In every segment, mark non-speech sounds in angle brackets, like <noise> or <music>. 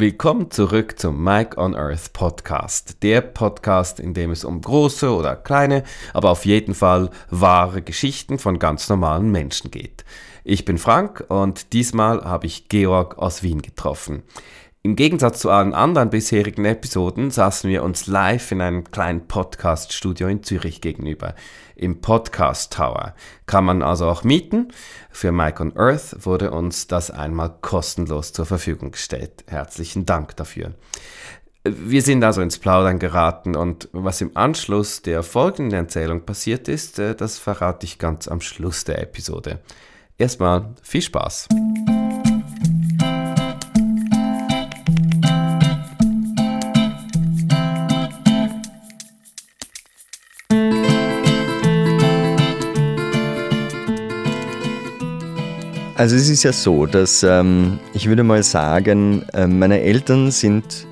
Willkommen zurück zum Mike on Earth Podcast. Der Podcast, in dem es um große oder kleine, aber auf jeden Fall wahre Geschichten von ganz normalen Menschen geht. Ich bin Frank und diesmal habe ich Georg aus Wien getroffen. Im Gegensatz zu allen anderen bisherigen Episoden saßen wir uns live in einem kleinen Podcast-Studio in Zürich gegenüber. Im Podcast Tower. Kann man also auch mieten. Für Mike on Earth wurde uns das einmal kostenlos zur Verfügung gestellt. Herzlichen Dank dafür. Wir sind also ins Plaudern geraten und was im Anschluss der folgenden Erzählung passiert ist, äh, das verrate ich ganz am Schluss der Episode. Erstmal viel Spaß. Also es ist ja so, dass ähm, ich würde mal sagen, äh, meine Eltern sind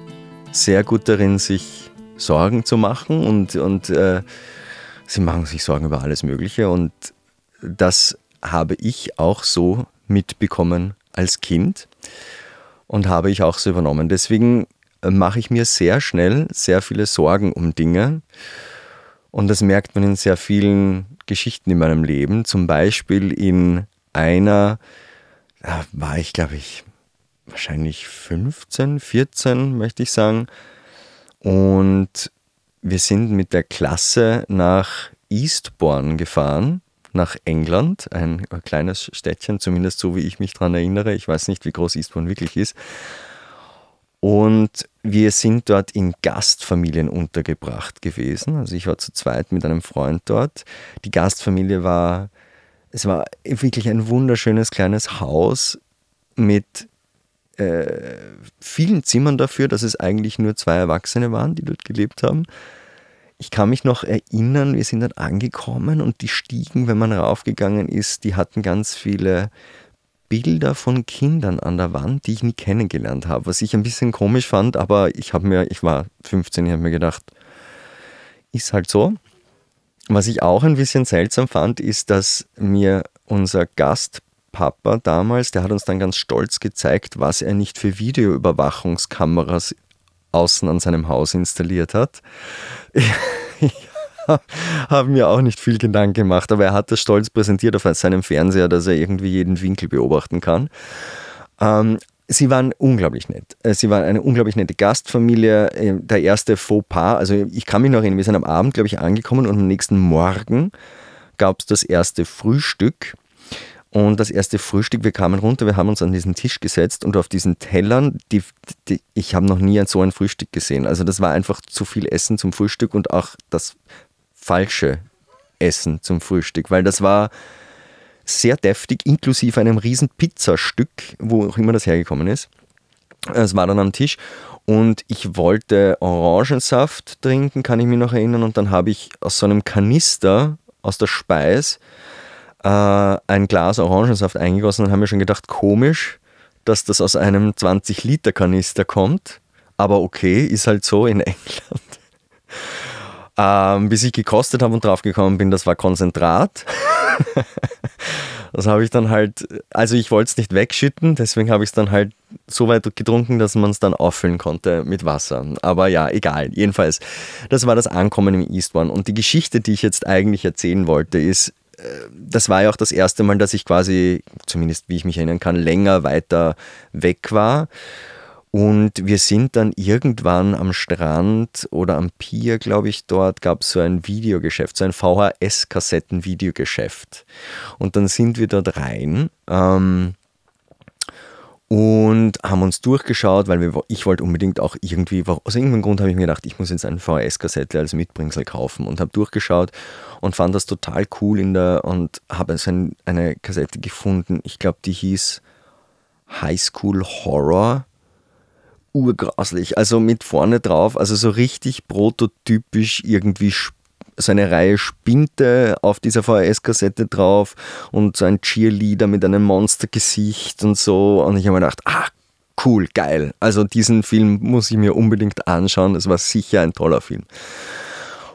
sehr gut darin, sich Sorgen zu machen und, und äh, sie machen sich Sorgen über alles Mögliche und das habe ich auch so mitbekommen als Kind und habe ich auch so übernommen. Deswegen äh, mache ich mir sehr schnell sehr viele Sorgen um Dinge und das merkt man in sehr vielen Geschichten in meinem Leben, zum Beispiel in einer, war ich glaube ich wahrscheinlich 15, 14 möchte ich sagen. Und wir sind mit der Klasse nach Eastbourne gefahren, nach England, ein kleines Städtchen, zumindest so wie ich mich daran erinnere. Ich weiß nicht, wie groß Eastbourne wirklich ist. Und wir sind dort in Gastfamilien untergebracht gewesen. Also ich war zu zweit mit einem Freund dort. Die Gastfamilie war es war wirklich ein wunderschönes kleines Haus mit äh, vielen Zimmern dafür, dass es eigentlich nur zwei Erwachsene waren, die dort gelebt haben. Ich kann mich noch erinnern, wir sind dort angekommen und die Stiegen, wenn man raufgegangen ist, die hatten ganz viele Bilder von Kindern an der Wand, die ich nie kennengelernt habe, was ich ein bisschen komisch fand, aber ich habe mir, ich war 15, ich habe mir gedacht, ist halt so. Was ich auch ein bisschen seltsam fand, ist, dass mir unser Gastpapa damals, der hat uns dann ganz stolz gezeigt, was er nicht für Videoüberwachungskameras außen an seinem Haus installiert hat. <laughs> Ich, habe mir auch nicht viel Gedanken gemacht, aber er hat das stolz präsentiert auf seinem Fernseher, dass er irgendwie jeden Winkel beobachten kann. Ähm, Sie waren unglaublich nett. Äh, sie waren eine unglaublich nette Gastfamilie. Äh, der erste Fauxpas, also ich kann mich noch erinnern, wir sind am Abend, glaube ich, angekommen und am nächsten Morgen gab es das erste Frühstück. Und das erste Frühstück, wir kamen runter, wir haben uns an diesen Tisch gesetzt und auf diesen Tellern, die, die, ich habe noch nie so ein Frühstück gesehen. Also das war einfach zu viel Essen zum Frühstück und auch das falsche Essen zum Frühstück, weil das war sehr deftig, inklusive einem riesen Pizzastück, wo auch immer das hergekommen ist. Es war dann am Tisch und ich wollte Orangensaft trinken, kann ich mich noch erinnern. Und dann habe ich aus so einem Kanister aus der Speis äh, ein Glas Orangensaft eingegossen und haben mir schon gedacht, komisch, dass das aus einem 20-Liter-Kanister kommt. Aber okay, ist halt so in <laughs> England. Ähm, bis ich gekostet habe und draufgekommen bin, das war Konzentrat. <laughs> <laughs> das habe ich dann halt, also ich wollte es nicht wegschütten, deswegen habe ich es dann halt so weit getrunken, dass man es dann auffüllen konnte mit Wasser. Aber ja, egal. Jedenfalls, das war das Ankommen im Eastbourne. Und die Geschichte, die ich jetzt eigentlich erzählen wollte, ist, äh, das war ja auch das erste Mal, dass ich quasi, zumindest wie ich mich erinnern kann, länger weiter weg war. Und wir sind dann irgendwann am Strand oder am Pier, glaube ich, dort gab es so ein Videogeschäft, so ein VHS-Kassetten-Videogeschäft. Und dann sind wir dort rein. Ähm, und haben uns durchgeschaut, weil wir, ich wollte unbedingt auch irgendwie, aus irgendeinem Grund habe ich mir gedacht, ich muss jetzt eine VHS-Kassette als Mitbringsel kaufen und habe durchgeschaut und fand das total cool in der und habe so ein, eine Kassette gefunden, ich glaube, die hieß High School Horror urgraslich. Also mit vorne drauf, also so richtig prototypisch irgendwie so eine Reihe Spinte auf dieser VHS-Kassette drauf und so ein Cheerleader mit einem Monstergesicht und so. Und ich habe mir gedacht, ah, cool, geil. Also diesen Film muss ich mir unbedingt anschauen. Das war sicher ein toller Film.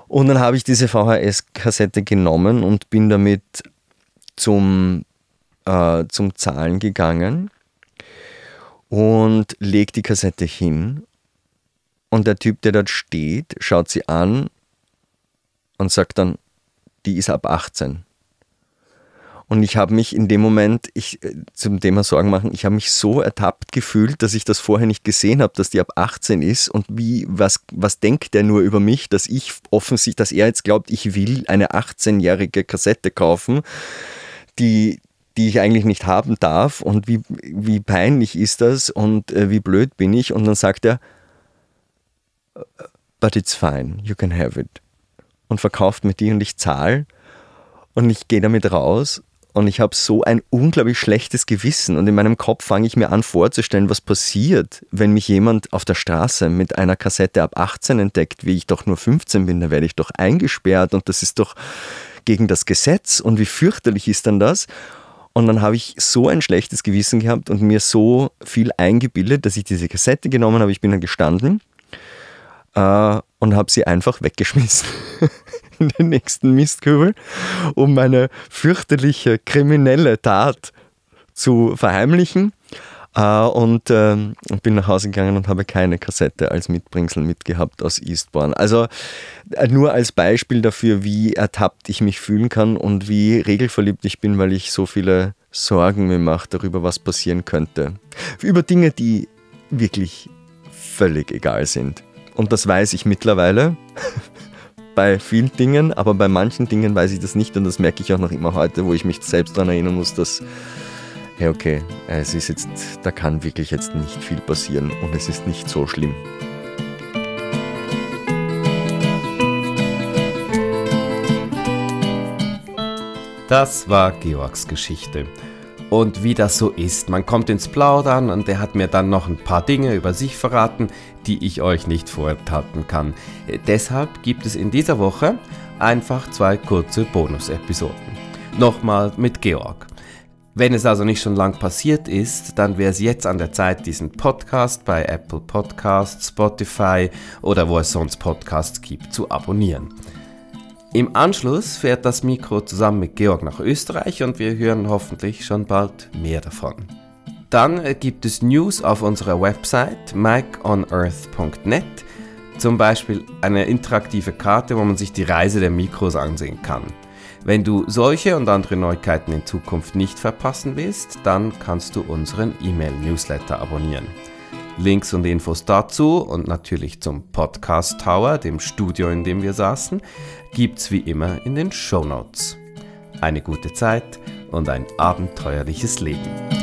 Und dann habe ich diese VHS-Kassette genommen und bin damit zum, äh, zum Zahlen gegangen und legt die Kassette hin. Und der Typ, der dort steht, schaut sie an und sagt dann, die ist ab 18. Und ich habe mich in dem Moment, ich, äh, zum Thema Sorgen machen, ich habe mich so ertappt gefühlt, dass ich das vorher nicht gesehen habe, dass die ab 18 ist. Und wie, was, was denkt der nur über mich, dass ich offensichtlich, dass er jetzt glaubt, ich will eine 18-jährige Kassette kaufen, die, die ich eigentlich nicht haben darf. Und wie, wie peinlich ist das und äh, wie blöd bin ich. Und dann sagt er, but it's fine, you can have it. Und verkauft mir die und ich zahle. Und ich gehe damit raus und ich habe so ein unglaublich schlechtes Gewissen und in meinem Kopf fange ich mir an vorzustellen, was passiert, wenn mich jemand auf der Straße mit einer Kassette ab 18 entdeckt, wie ich doch nur 15 bin, da werde ich doch eingesperrt und das ist doch gegen das Gesetz und wie fürchterlich ist dann das? Und dann habe ich so ein schlechtes Gewissen gehabt und mir so viel eingebildet, dass ich diese Kassette genommen habe. Ich bin dann gestanden äh, und habe sie einfach weggeschmissen. <laughs> in den nächsten Mistkübel, um meine fürchterliche kriminelle Tat zu verheimlichen. Uh, und äh, bin nach Hause gegangen und habe keine Kassette als Mitbringsel mitgehabt aus Eastbourne. Also äh, nur als Beispiel dafür, wie ertappt ich mich fühlen kann und wie regelverliebt ich bin, weil ich so viele Sorgen mir mache darüber, was passieren könnte. Über Dinge, die wirklich völlig egal sind. Und das weiß ich mittlerweile. <laughs> bei vielen Dingen, aber bei manchen Dingen weiß ich das nicht und das merke ich auch noch immer heute, wo ich mich selbst daran erinnern muss, dass, hey, okay, es ist jetzt, da kann wirklich jetzt nicht viel passieren und es ist nicht so schlimm. Das war Georgs Geschichte. Und wie das so ist, man kommt ins Plaudern und er hat mir dann noch ein paar Dinge über sich verraten, die ich euch nicht vorenthalten kann. Deshalb gibt es in dieser Woche einfach zwei kurze Bonus-Episoden. Nochmal mit Georg. Wenn es also nicht schon lang passiert ist, dann wäre es jetzt an der Zeit, diesen Podcast bei Apple Podcasts, Spotify oder wo es sonst Podcasts gibt, zu abonnieren. Im Anschluss fährt das Mikro zusammen mit Georg nach Österreich und wir hören hoffentlich schon bald mehr davon. Dann gibt es News auf unserer Website mikeonearth.net, zum Beispiel eine interaktive Karte, wo man sich die Reise der Mikros ansehen kann. Wenn du solche und andere Neuigkeiten in Zukunft nicht verpassen willst, dann kannst du unseren E-Mail-Newsletter abonnieren. Links und Infos dazu und natürlich zum Podcast Tower, dem Studio, in dem wir saßen, gibt's wie immer in den Show Notes. Eine gute Zeit und ein abenteuerliches Leben.